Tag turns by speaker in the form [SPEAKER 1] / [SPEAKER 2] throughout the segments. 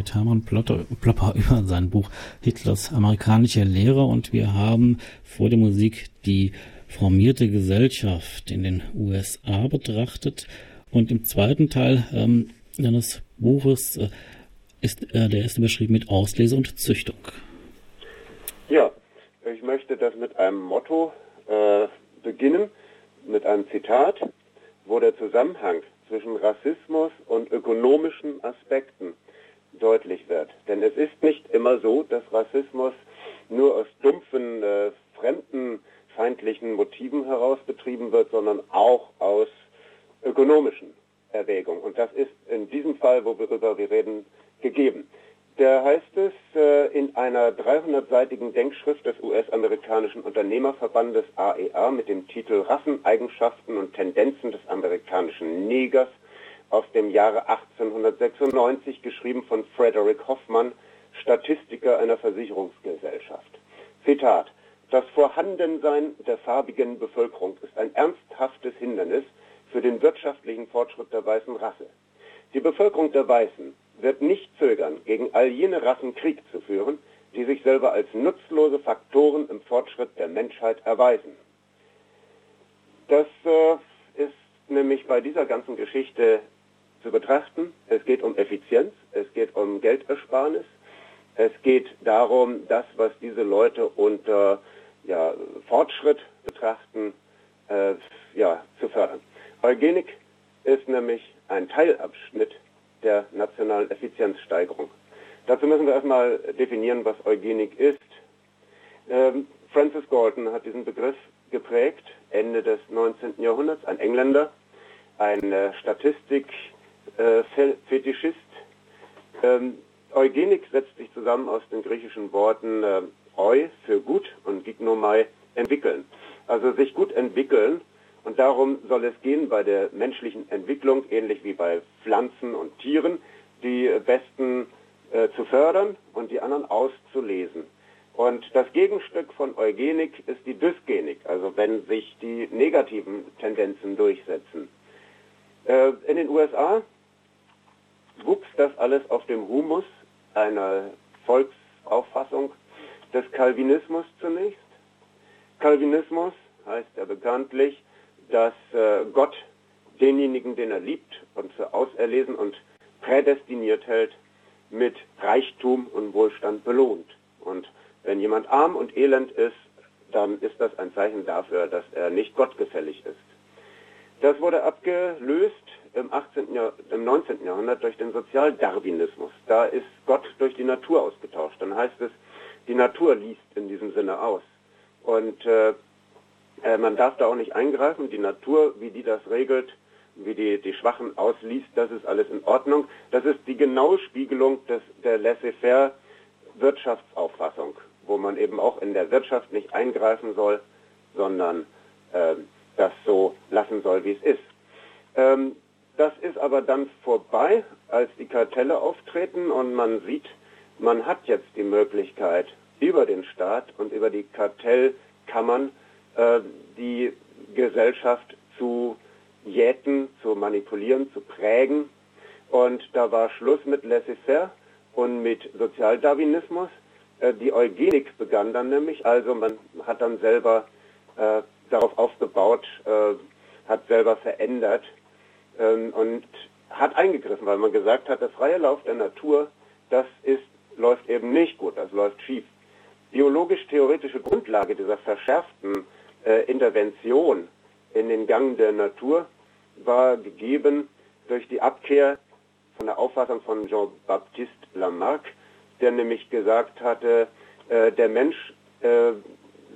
[SPEAKER 1] mit Hermann Plopper über sein Buch Hitlers amerikanische Lehre und wir haben vor der Musik die formierte Gesellschaft in den USA betrachtet und im zweiten Teil ähm, seines Buches äh, ist äh, der erste beschrieben mit Auslese und Züchtung.
[SPEAKER 2] Ja, ich möchte das mit einem Motto äh, beginnen, mit einem Zitat, wo der Zusammenhang zwischen Rassismus und ökonomischen Aspekten deutlich wird. Denn es ist nicht immer so, dass Rassismus nur aus dumpfen, äh, fremdenfeindlichen Motiven heraus betrieben wird, sondern auch aus ökonomischen Erwägungen. Und das ist in diesem Fall, worüber wir reden, gegeben. Da heißt es äh, in einer 300-seitigen Denkschrift des US-amerikanischen Unternehmerverbandes AEA e mit dem Titel Rasseneigenschaften und Tendenzen des amerikanischen Negers aus dem Jahre 1896, geschrieben von Frederick Hoffman, Statistiker einer Versicherungsgesellschaft. Zitat Das Vorhandensein der farbigen Bevölkerung ist ein ernsthaftes Hindernis für den wirtschaftlichen Fortschritt der weißen Rasse. Die Bevölkerung der Weißen wird nicht zögern, gegen all jene Rassen Krieg zu führen, die sich selber als nutzlose Faktoren im Fortschritt der Menschheit erweisen. Das äh, ist nämlich bei dieser ganzen Geschichte zu betrachten. Es geht um Effizienz, es geht um Geldersparnis, es geht darum, das, was diese Leute unter ja, Fortschritt betrachten, äh, ja, zu fördern. Eugenik ist nämlich ein Teilabschnitt der nationalen Effizienzsteigerung. Dazu müssen wir erstmal definieren, was Eugenik ist. Ähm, Francis Galton hat diesen Begriff geprägt, Ende des 19. Jahrhunderts, ein Engländer, ein äh, Statistik-Fetischist. Äh, ähm, Eugenik setzt sich zusammen aus den griechischen Worten äh, eu für gut und gignomai entwickeln. Also sich gut entwickeln und darum soll es gehen bei der menschlichen Entwicklung, ähnlich wie bei Pflanzen und Tieren, die besten äh, zu fördern und die anderen auszulesen. Und das Gegenstück von Eugenik ist die Dysgenik, also wenn sich die negativen Tendenzen durchsetzen. Äh, in den USA wuchs das alles auf dem Humus einer Volksauffassung des Calvinismus zunächst. Calvinismus heißt ja bekanntlich, dass äh, Gott denjenigen, den er liebt und für auserlesen und prädestiniert hält, mit Reichtum und Wohlstand belohnt. Und wenn jemand arm und elend ist, dann ist das ein Zeichen dafür, dass er nicht gottgefällig ist. Das wurde abgelöst im, 18. Jahr, im 19. Jahrhundert durch den Sozialdarwinismus. Da ist Gott durch die Natur ausgetauscht. Dann heißt es, die Natur liest in diesem Sinne aus. Und äh, äh, man darf da auch nicht eingreifen. Die Natur, wie die das regelt, wie die, die Schwachen ausliest, das ist alles in Ordnung. Das ist die genaue Spiegelung des, der laissez-faire Wirtschaftsauffassung, wo man eben auch in der Wirtschaft nicht eingreifen soll, sondern äh, das so lassen soll, wie es ist. Ähm, das ist aber dann vorbei, als die Kartelle auftreten und man sieht, man hat jetzt die Möglichkeit, über den Staat und über die Kartellkammern äh, die Gesellschaft zu jäten, zu manipulieren, zu prägen. Und da war Schluss mit Laissez-faire und mit Sozialdarwinismus. Äh, die Eugenik begann dann nämlich, also man hat dann selber äh, darauf aufgebaut, äh, hat selber verändert ähm, und hat eingegriffen, weil man gesagt hat, der freie Lauf der Natur, das ist, läuft eben nicht gut, das läuft schief. Biologisch-theoretische Grundlage dieser verschärften äh, Intervention in den Gang der Natur war gegeben durch die Abkehr von der Auffassung von Jean-Baptiste Lamarck, der nämlich gesagt hatte, äh, der Mensch äh,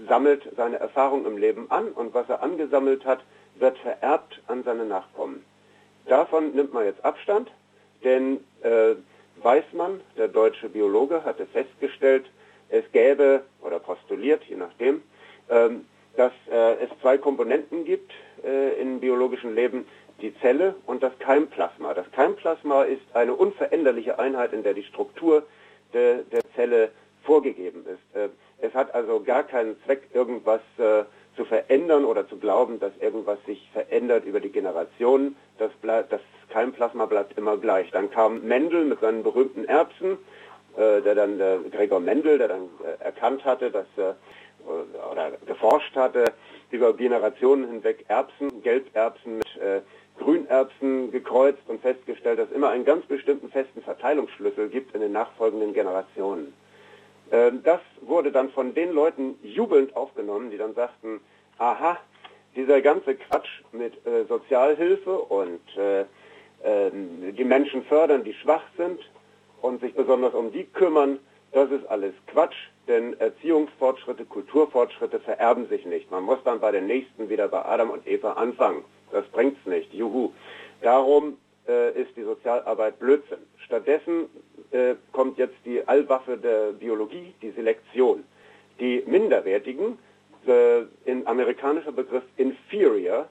[SPEAKER 2] sammelt seine Erfahrung im Leben an und was er angesammelt hat, wird vererbt an seine Nachkommen. Davon nimmt man jetzt Abstand, denn äh, Weismann, der deutsche Biologe, hatte festgestellt, es gäbe, oder postuliert, je nachdem, ähm, dass äh, es zwei Komponenten gibt äh, im biologischen Leben, die Zelle und das Keimplasma. Das Keimplasma ist eine unveränderliche Einheit, in der die Struktur de, der Zelle vorgegeben ist. Äh, es hat also gar keinen Zweck, irgendwas äh, zu verändern oder zu glauben, dass irgendwas sich verändert über die Generationen. Das, das Keimplasma bleibt immer gleich. Dann kam Mendel mit seinen berühmten Erbsen, äh, der dann äh, Gregor Mendel, der dann äh, erkannt hatte, dass äh, oder geforscht hatte, über Generationen hinweg Erbsen, Gelberbsen mit äh, Grünerbsen gekreuzt und festgestellt, dass es immer einen ganz bestimmten festen Verteilungsschlüssel gibt in den nachfolgenden Generationen. Ähm, das wurde dann von den Leuten jubelnd aufgenommen, die dann sagten, aha, dieser ganze Quatsch mit äh, Sozialhilfe und äh, äh, die Menschen fördern, die schwach sind und sich besonders um die kümmern, das ist alles Quatsch, denn Erziehungsfortschritte, Kulturfortschritte vererben sich nicht. Man muss dann bei den Nächsten wieder bei Adam und Eva anfangen. Das bringt's nicht. Juhu. Darum äh, ist die Sozialarbeit Blödsinn. Stattdessen äh, kommt jetzt die Allwaffe der Biologie, die Selektion. Die Minderwertigen, äh, in amerikanischer Begriff inferior,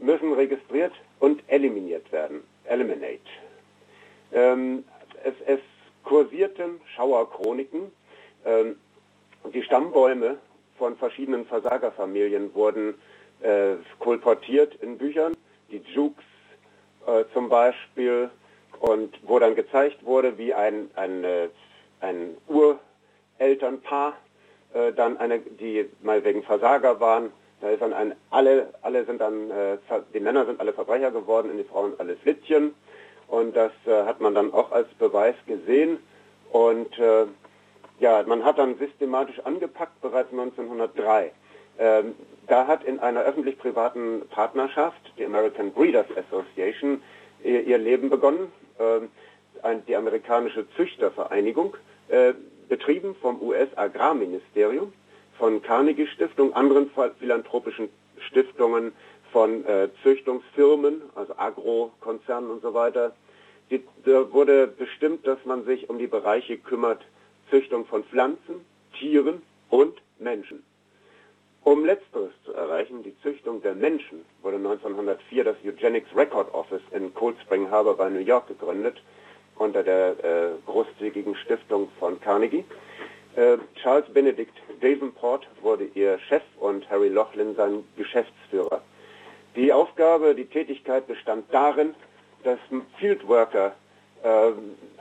[SPEAKER 2] müssen registriert und eliminiert werden. Eliminate. Ähm, es, es kursierten Schauerchroniken. Ähm, die Stammbäume von verschiedenen Versagerfamilien wurden äh, kolportiert in Büchern. Die Jukes äh, zum Beispiel und wo dann gezeigt wurde, wie ein, ein, äh, ein Urelternpaar äh, dann eine, die mal wegen Versager waren, da ist dann ein, alle, alle sind dann, äh, die Männer sind alle Verbrecher geworden und die Frauen alle Flittchen. Und das äh, hat man dann auch als Beweis gesehen. Und äh, ja, man hat dann systematisch angepackt bereits 1903. Ähm, da hat in einer öffentlich-privaten Partnerschaft, die American Breeders Association, ihr, Leben begonnen. Ähm, die amerikanische Züchtervereinigung, äh, betrieben vom US-Agrarministerium, von Carnegie Stiftung, anderen philanthropischen Stiftungen, von äh, Züchtungsfirmen, also Agrokonzernen und so weiter. Die, da wurde bestimmt, dass man sich um die Bereiche kümmert, Züchtung von Pflanzen, Tieren und Menschen. Um letzteres zu erreichen, die Züchtung der Menschen, wurde 1904 das Eugenics Record Office in Cold Spring Harbor bei New York gegründet, unter der äh, großzügigen Stiftung von Carnegie. Äh, Charles Benedict Davenport wurde ihr Chef und Harry Laughlin sein Geschäftsführer. Die Aufgabe, die Tätigkeit bestand darin, dass Fieldworker äh,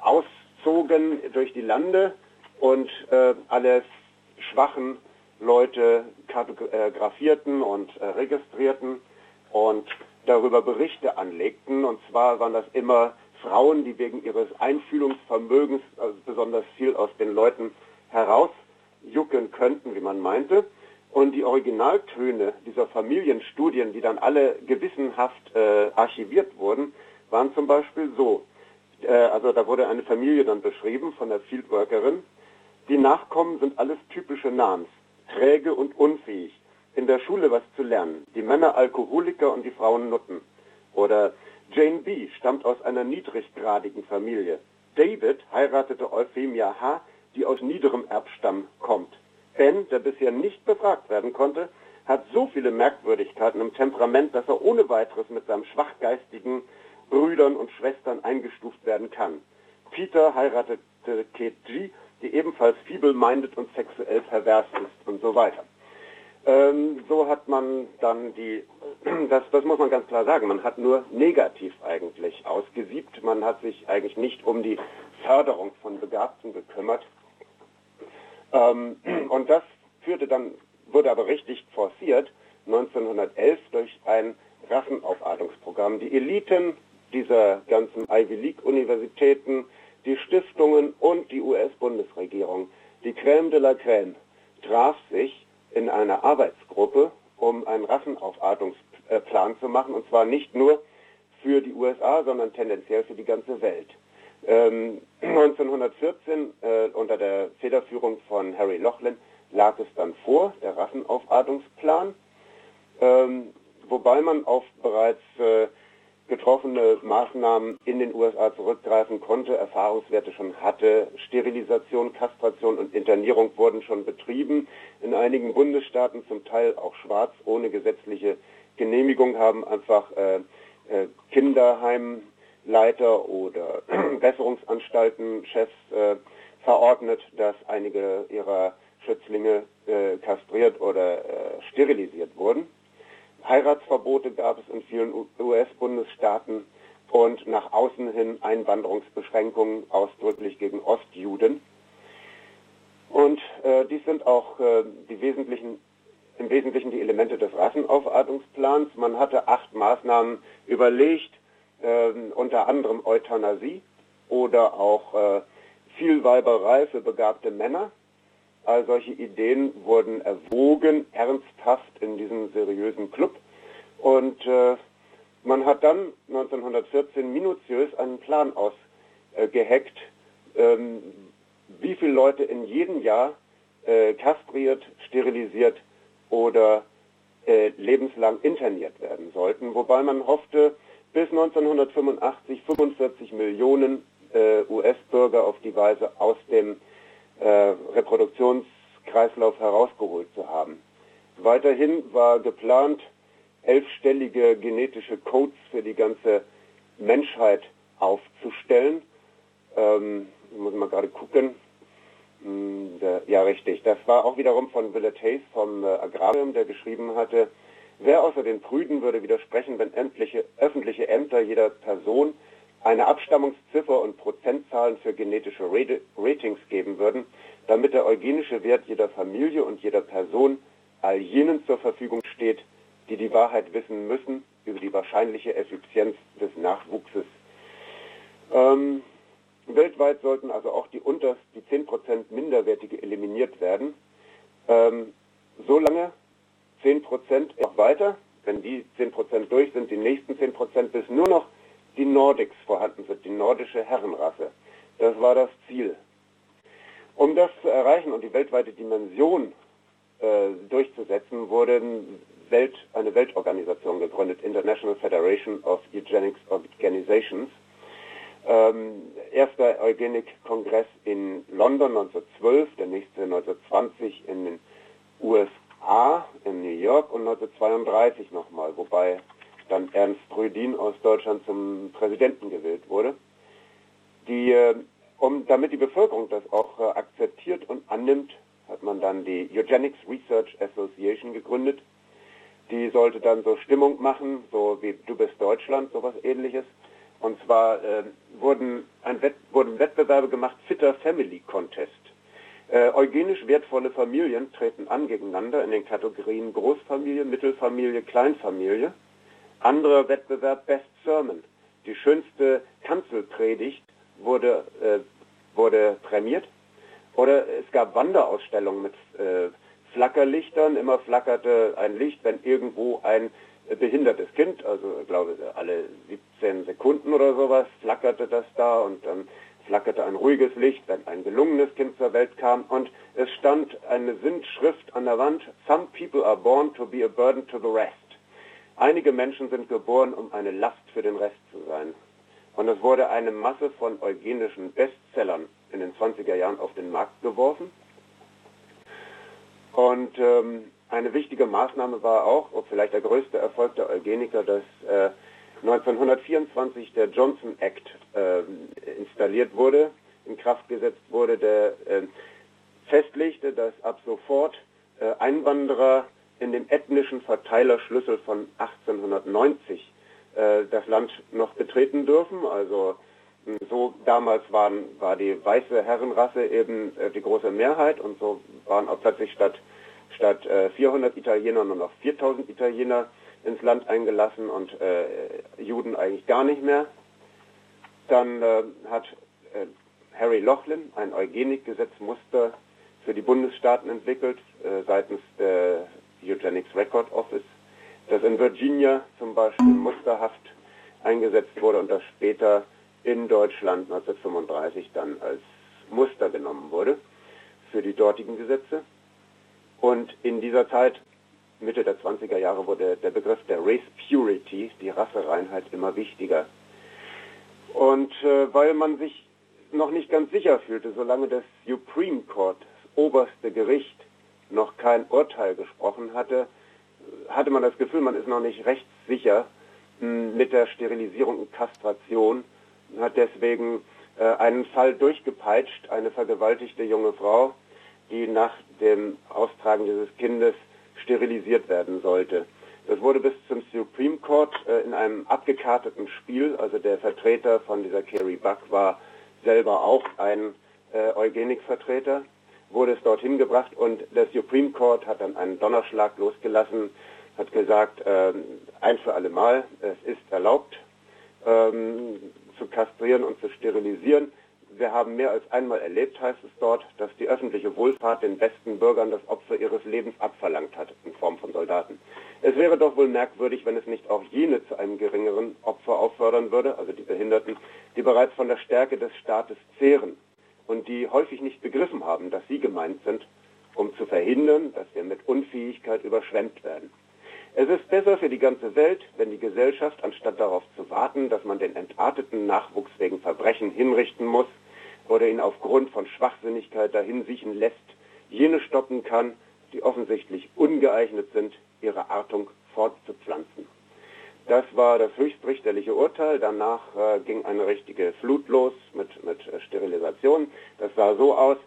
[SPEAKER 2] auszogen durch die Lande und äh, alle schwachen Leute kartografierten und äh, registrierten und darüber Berichte anlegten. Und zwar waren das immer Frauen, die wegen ihres Einfühlungsvermögens also besonders viel aus den Leuten herausjucken könnten, wie man meinte. Und die Originaltöne dieser Familienstudien, die dann alle gewissenhaft äh, archiviert wurden, waren zum Beispiel so. Äh, also da wurde eine Familie dann beschrieben von der Fieldworkerin. Die Nachkommen sind alles typische Namens träge und unfähig, in der Schule was zu lernen, die Männer Alkoholiker und die Frauen Nutten. Oder Jane B. stammt aus einer niedriggradigen Familie. David heiratete Euphemia H., die aus niederem Erbstamm kommt. Ben, der bisher nicht befragt werden konnte, hat so viele Merkwürdigkeiten im Temperament, dass er ohne weiteres mit seinem schwachgeistigen Brüdern und Schwestern eingestuft werden kann. Peter heiratete Kate G., die ebenfalls feeble-minded und sexuell pervers ist und so weiter. Ähm, so hat man dann die, das, das muss man ganz klar sagen, man hat nur negativ eigentlich ausgesiebt, man hat sich eigentlich nicht um die Förderung von Begabten gekümmert. Ähm, und das führte dann, wurde aber richtig forciert 1911 durch ein Rassenaufartungsprogramm. Die Eliten dieser ganzen Ivy League Universitäten die Stiftungen und die US-Bundesregierung, die Crème de la Crème, traf sich in einer Arbeitsgruppe, um einen Rassenaufartungsplan zu machen, und zwar nicht nur für die USA, sondern tendenziell für die ganze Welt. Ähm, 1914 äh, unter der Federführung von Harry Laughlin lag es dann vor, der Rassenaufartungsplan, ähm, wobei man auf bereits äh, getroffene Maßnahmen in den USA zurückgreifen konnte, Erfahrungswerte schon hatte. Sterilisation, Kastration und Internierung wurden schon betrieben. In einigen Bundesstaaten zum Teil auch schwarz, ohne gesetzliche Genehmigung, haben einfach äh, äh, Kinderheimleiter oder Besserungsanstaltenchefs äh, verordnet, dass einige ihrer Schützlinge äh, kastriert oder äh, sterilisiert wurden. Heiratsverbote gab es in vielen US-Bundesstaaten und nach außen hin Einwanderungsbeschränkungen ausdrücklich gegen Ostjuden. Und äh, dies sind auch äh, die wesentlichen, im Wesentlichen die Elemente des Rassenaufartungsplans. Man hatte acht Maßnahmen überlegt, äh, unter anderem Euthanasie oder auch äh, Vielweiberei für begabte Männer. All solche Ideen wurden erwogen, ernsthaft in diesem seriösen Club. Und äh, man hat dann 1914 minutiös einen Plan ausgeheckt, äh, ähm, wie viele Leute in jedem Jahr äh, kastriert, sterilisiert oder äh, lebenslang interniert werden sollten. Wobei man hoffte, bis 1985 45 Millionen äh, US-Bürger auf die Weise aus dem äh, Reproduktionskreislauf herausgeholt zu haben. Weiterhin war geplant, elfstellige genetische Codes für die ganze Menschheit aufzustellen. Ähm, muss mal gerade gucken. Hm, ja, richtig. Das war auch wiederum von Willett Hayes vom äh, Agrarium, der geschrieben hatte, wer außer den Prüden würde widersprechen, wenn öffentliche, öffentliche Ämter jeder Person eine Abstammungsziffer und Prozentzahlen für genetische Ratings geben würden, damit der eugenische Wert jeder Familie und jeder Person all jenen zur Verfügung steht, die die Wahrheit wissen müssen über die wahrscheinliche Effizienz des Nachwuchses. Ähm, weltweit sollten also auch die unterst die 10% Minderwertige eliminiert werden. Ähm, solange 10% noch weiter, wenn die 10% durch sind, die nächsten 10% bis nur noch die Nordics vorhanden sind, die nordische Herrenrasse. Das war das Ziel. Um das zu erreichen und die weltweite Dimension äh, durchzusetzen, wurde Welt, eine Weltorganisation gegründet, International Federation of Eugenics Organizations. Ähm, erster Eugenik-Kongress in London 1912, der nächste 1920 in den USA, in New York und 1932 nochmal, wobei dann Ernst Rödin aus Deutschland zum Präsidenten gewählt wurde. Die, äh, um, damit die Bevölkerung das auch äh, akzeptiert und annimmt, hat man dann die Eugenics Research Association gegründet. Die sollte dann so Stimmung machen, so wie Du bist Deutschland, sowas ähnliches. Und zwar äh, wurden, Wett wurden Wettbewerbe gemacht, Fitter Family Contest. Äh, eugenisch wertvolle Familien treten an gegeneinander in den Kategorien Großfamilie, Mittelfamilie, Kleinfamilie. Anderer Wettbewerb Best Sermon. Die schönste Kanzelpredigt wurde, äh, wurde prämiert. Oder es gab Wanderausstellungen mit äh, Flackerlichtern. Immer flackerte ein Licht, wenn irgendwo ein behindertes Kind, also ich glaube alle 17 Sekunden oder sowas, flackerte das da und dann flackerte ein ruhiges Licht, wenn ein gelungenes Kind zur Welt kam und es stand eine Sindschrift an der Wand, Some people are born to be a burden to the rest. Einige Menschen sind geboren, um eine Last für den Rest zu sein. Und es wurde eine Masse von eugenischen Bestsellern in den 20er Jahren auf den Markt geworfen. Und ähm, eine wichtige Maßnahme war auch, ob vielleicht der größte Erfolg der Eugeniker, dass äh, 1924 der Johnson Act äh, installiert wurde, in Kraft gesetzt wurde, der äh, festlegte, dass ab sofort äh, Einwanderer in dem ethnischen Verteilerschlüssel von 1890 äh, das Land noch betreten dürfen. Also so damals waren, war die weiße Herrenrasse eben äh, die große Mehrheit und so waren auch plötzlich statt, statt äh, 400 Italiener nur noch 4000 Italiener ins Land eingelassen und äh, Juden eigentlich gar nicht mehr. Dann äh, hat äh, Harry Laughlin ein Eugenikgesetzmuster für die Bundesstaaten entwickelt seitens der Eugenics Record Office, das in Virginia zum Beispiel musterhaft eingesetzt wurde und das später in Deutschland 1935 dann als Muster genommen wurde für die dortigen Gesetze. Und in dieser Zeit, Mitte der 20er Jahre, wurde der Begriff der Race Purity, die Rassereinheit, immer wichtiger. Und äh, weil man sich noch nicht ganz sicher fühlte, solange das Supreme Court, das oberste Gericht, noch kein Urteil gesprochen hatte, hatte man das Gefühl, man ist noch nicht recht sicher hm, mit der Sterilisierung und Kastration, hat deswegen äh, einen Fall durchgepeitscht, eine vergewaltigte junge Frau, die nach dem Austragen dieses Kindes sterilisiert werden sollte. Das wurde bis zum Supreme Court äh, in einem abgekarteten Spiel, also der Vertreter von dieser Kerry Buck war selber auch ein äh, Eugenikvertreter, wurde es dorthin gebracht und der Supreme Court hat dann einen Donnerschlag losgelassen, hat gesagt, äh, ein für alle Mal, es ist erlaubt, ähm, zu kastrieren und zu sterilisieren. Wir haben mehr als einmal erlebt, heißt es dort, dass die öffentliche Wohlfahrt den besten Bürgern das Opfer ihres Lebens abverlangt hat, in Form von Soldaten. Es wäre doch wohl merkwürdig, wenn es nicht auch jene zu einem geringeren Opfer auffordern würde, also die Behinderten, die bereits von der Stärke des Staates zehren und die häufig nicht begriffen haben, dass sie gemeint sind, um zu verhindern, dass wir mit Unfähigkeit überschwemmt werden. Es ist besser für die ganze Welt, wenn die Gesellschaft, anstatt darauf zu warten, dass man den entarteten Nachwuchs wegen Verbrechen hinrichten muss oder ihn aufgrund von Schwachsinnigkeit dahin siechen lässt, jene stoppen kann, die offensichtlich ungeeignet sind, ihre Artung fortzupflanzen. Das war das höchstrichterliche Urteil. Danach äh, ging eine richtige Flut los mit, mit äh, Sterilisation. Das sah so aus,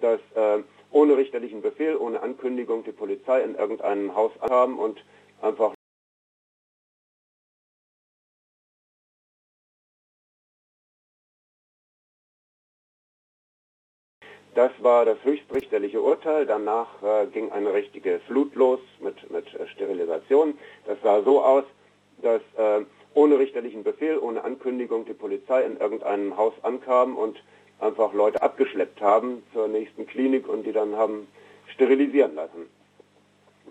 [SPEAKER 2] dass äh, ohne richterlichen Befehl, ohne Ankündigung die Polizei in irgendeinem Haus ankam und einfach Das war das höchstrichterliche Urteil. Danach äh, ging eine richtige Flut los mit, mit äh, Sterilisation. Das sah so aus, dass äh, ohne richterlichen Befehl, ohne Ankündigung die Polizei in irgendeinem Haus ankam und einfach Leute abgeschleppt haben zur nächsten Klinik und die dann haben sterilisieren lassen.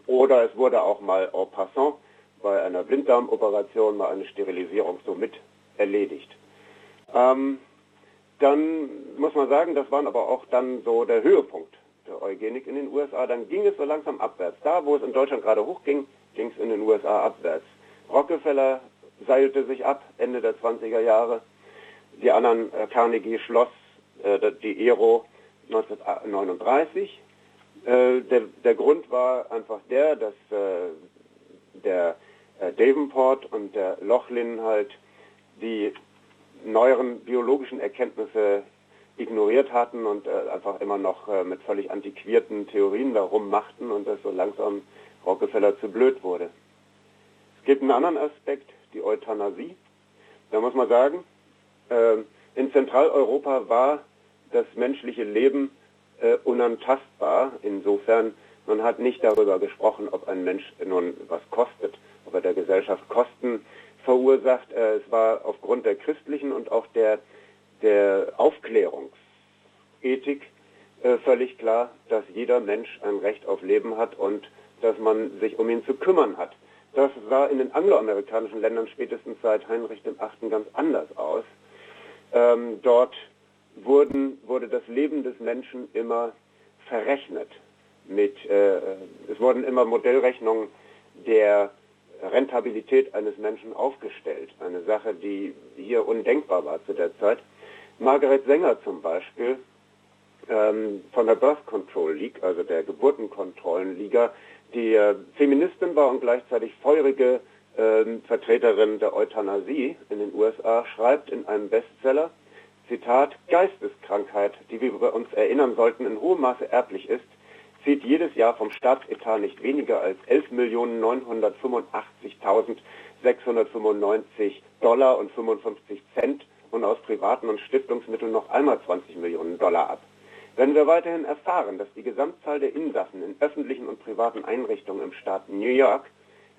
[SPEAKER 2] Oder es wurde auch mal en passant bei einer Blinddarmoperation mal eine Sterilisierung so mit erledigt. Ähm, dann muss man sagen, das waren aber auch dann so der Höhepunkt der Eugenik in den USA. Dann ging es so langsam abwärts. Da, wo es in Deutschland gerade hochging, ging es in den USA abwärts. Rockefeller seilte sich ab Ende der 20er Jahre. Die anderen, äh, Carnegie schloss äh, die Ero 1939. Äh, der, der, Grund war einfach der, dass äh, der äh, Davenport und der Lochlin halt die neueren biologischen Erkenntnisse ignoriert hatten und äh, einfach immer noch mit völlig antiquierten Theorien darum machten und dass so langsam Rockefeller zu blöd wurde. Es gibt einen anderen Aspekt, die Euthanasie. Da muss man sagen, äh, in Zentraleuropa war das menschliche Leben äh, unantastbar. Insofern, man hat nicht darüber gesprochen, ob ein Mensch nun was kostet, ob er der Gesellschaft Kosten verursacht. Äh, es war aufgrund der christlichen und auch der, der Aufklärungsethik völlig klar, dass jeder Mensch ein Recht auf Leben hat und dass man sich um ihn zu kümmern hat. Das sah in den angloamerikanischen Ländern spätestens seit Heinrich VIII. ganz anders aus. Ähm, dort wurden, wurde das Leben des Menschen immer verrechnet. Mit, äh, es wurden immer Modellrechnungen der Rentabilität eines Menschen aufgestellt. Eine Sache, die hier undenkbar war zu der Zeit. Margaret Sänger zum Beispiel ähm, von der Birth Control League, also der Geburtenkontrollenliga, die Feministin war und gleichzeitig feurige äh, Vertreterin der Euthanasie in den USA, schreibt in einem Bestseller, Zitat, Geisteskrankheit, die wir uns erinnern sollten, in hohem Maße erblich ist, zieht jedes Jahr vom Staatsetat nicht weniger als 11.985.695 Dollar und 55 Cent und aus privaten und Stiftungsmitteln noch einmal 20 Millionen Dollar ab. Wenn wir weiterhin erfahren, dass die Gesamtzahl der Insassen in öffentlichen und privaten Einrichtungen im Staat New York,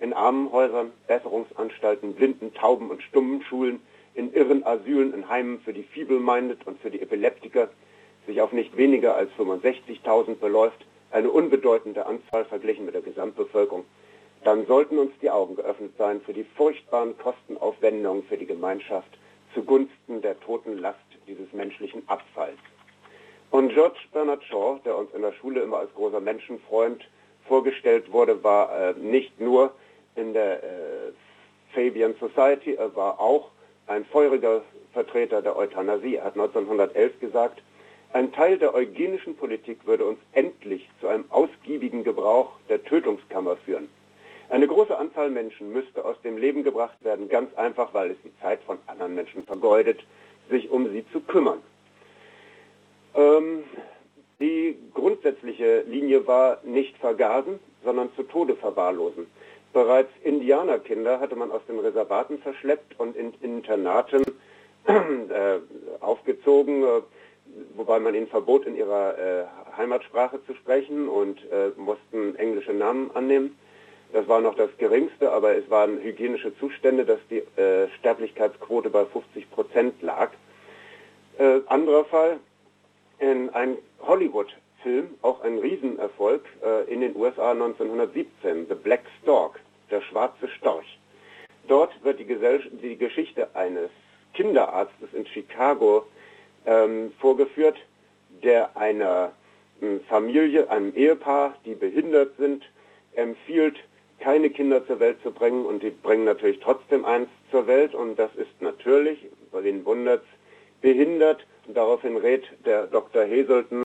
[SPEAKER 2] in Armenhäusern, Besserungsanstalten, Blinden, Tauben und Stummen Schulen, in irren Asylen, in Heimen für die Feeble-Minded und für die Epileptiker sich auf nicht weniger als 65.000 beläuft, eine unbedeutende Anzahl verglichen mit der Gesamtbevölkerung, dann sollten uns die Augen geöffnet sein für die furchtbaren Kostenaufwendungen für die Gemeinschaft zugunsten der toten Last dieses menschlichen Abfalls. Und George Bernard Shaw, der uns in der Schule immer als großer Menschenfreund vorgestellt wurde, war äh, nicht nur in der äh, Fabian Society, er war auch ein feuriger Vertreter der Euthanasie. Er hat 1911 gesagt, ein Teil der eugenischen Politik würde uns endlich zu einem ausgiebigen Gebrauch der Tötungskammer führen. Eine große Anzahl Menschen müsste aus dem Leben gebracht werden, ganz einfach, weil es die Zeit von anderen Menschen vergeudet, sich um sie zu kümmern. Ähm, Die grundsätzliche Linie war nicht vergasen, sondern zu Tode verwahrlosen. Bereits Indianerkinder hatte man aus den Reservaten verschleppt und in Internaten äh, aufgezogen, äh, wobei man ihnen verbot, in ihrer äh, Heimatsprache zu sprechen und äh, mussten englische Namen annehmen. Das war noch das Geringste, aber es waren hygienische Zustände, dass die äh, Sterblichkeitsquote bei 50 Prozent lag. Äh, anderer Fall, in ein Hollywood-Film, auch ein Riesenerfolg, äh, in den USA 1917, The Black Stork, der schwarze Storch. Dort wird die, Gesell die Geschichte eines Kinderarztes in Chicago ähm, vorgeführt, der einer ähm, Familie, einem Ehepaar, die behindert sind, empfiehlt, keine Kinder zur Welt zu bringen und die bringen natürlich trotzdem eins zur Welt und das ist natürlich, bei wen wundert's, behindert. Daraufhin rät der Dr. Heselton,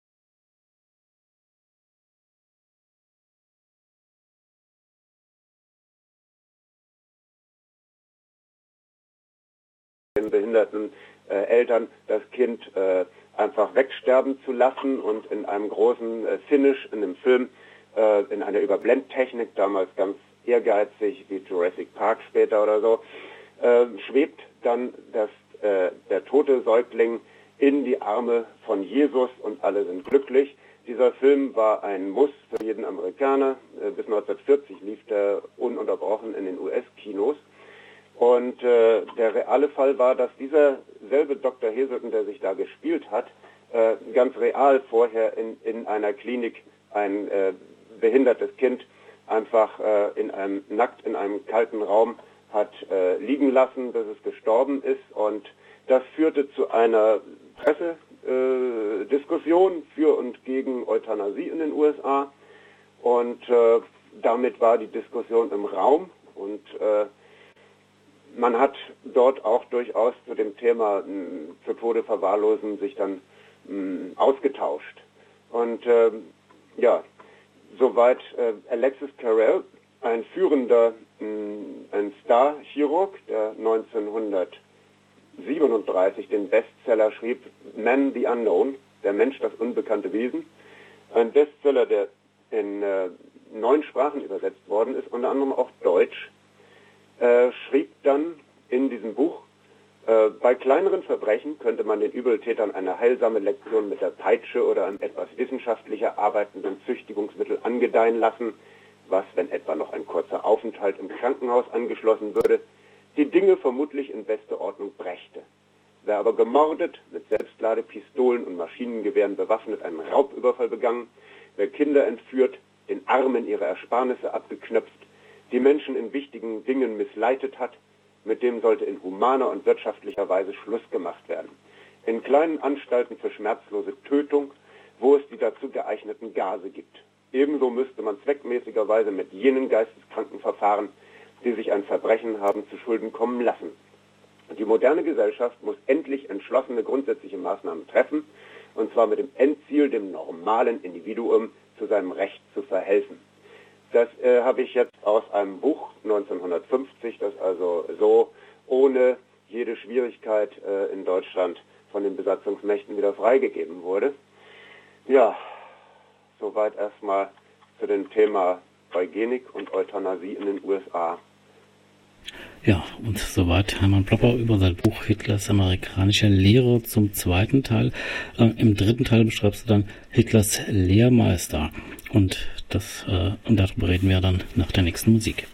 [SPEAKER 2] den behinderten äh, Eltern das Kind äh, einfach wegsterben zu lassen und in einem großen äh, Finish in dem Film äh, in einer Überblendtechnik, damals ganz ehrgeizig wie Jurassic Park später oder so, äh, schwebt dann das, äh, der tote Säugling in die Arme von Jesus und alle sind glücklich. Dieser Film war ein Muss für jeden Amerikaner. Äh, bis 1940 lief er ununterbrochen in den US-Kinos. Und äh, der reale Fall war, dass dieser selbe Dr. Heselton, der sich da gespielt hat, äh, ganz real vorher in, in einer Klinik ein äh, behindertes Kind einfach äh, in einem nackt in einem kalten Raum hat äh, liegen lassen, bis es gestorben ist und das führte zu einer Pressediskussion äh, für und gegen Euthanasie in den USA und äh, damit war die Diskussion im Raum. Und äh, man hat dort auch durchaus zu dem Thema mh, zu Tode verwahrlosen sich dann mh, ausgetauscht. Und ähm, ja soweit äh, Alexis Carrel, ein führender, mh, ein Star-Chirurg, der 1937 den Bestseller schrieb, Man the Unknown, der Mensch, das unbekannte Wesen. Ein Bestseller, der in äh, neun Sprachen übersetzt worden ist, unter anderem auch Deutsch, äh, schrieb dann in diesem Buch äh, bei kleineren Verbrechen könnte man den Übeltätern eine heilsame Lektion mit der Peitsche oder einem etwas wissenschaftlicher arbeitenden Züchtigungsmittel angedeihen lassen, was, wenn etwa noch ein kurzer Aufenthalt im Krankenhaus angeschlossen würde, die Dinge vermutlich in beste Ordnung brächte. Wer aber gemordet, mit Selbstladepistolen und Maschinengewehren bewaffnet einen Raubüberfall begangen, wer Kinder entführt, den Armen ihre Ersparnisse abgeknöpft, die Menschen in wichtigen Dingen missleitet hat, mit dem sollte in humaner und wirtschaftlicher Weise Schluss gemacht werden. In kleinen Anstalten für schmerzlose Tötung, wo es die dazu geeigneten Gase gibt. Ebenso müsste man zweckmäßigerweise mit jenen Geisteskranken verfahren, die sich ein Verbrechen haben zu Schulden kommen lassen. Die moderne Gesellschaft muss endlich entschlossene grundsätzliche Maßnahmen treffen, und zwar mit dem Endziel, dem normalen Individuum zu seinem Recht zu verhelfen. Das äh, habe ich jetzt aus einem Buch 1950, das also so ohne jede Schwierigkeit äh, in Deutschland von den Besatzungsmächten wieder freigegeben wurde. Ja, soweit erstmal zu dem Thema Eugenik und Euthanasie in den USA.
[SPEAKER 1] Ja, und soweit Hermann Plopper über sein Buch Hitlers amerikanische Lehre zum zweiten Teil. Äh, Im dritten Teil beschreibst du dann Hitlers Lehrmeister. Und das, äh, und darüber reden wir dann nach der nächsten Musik.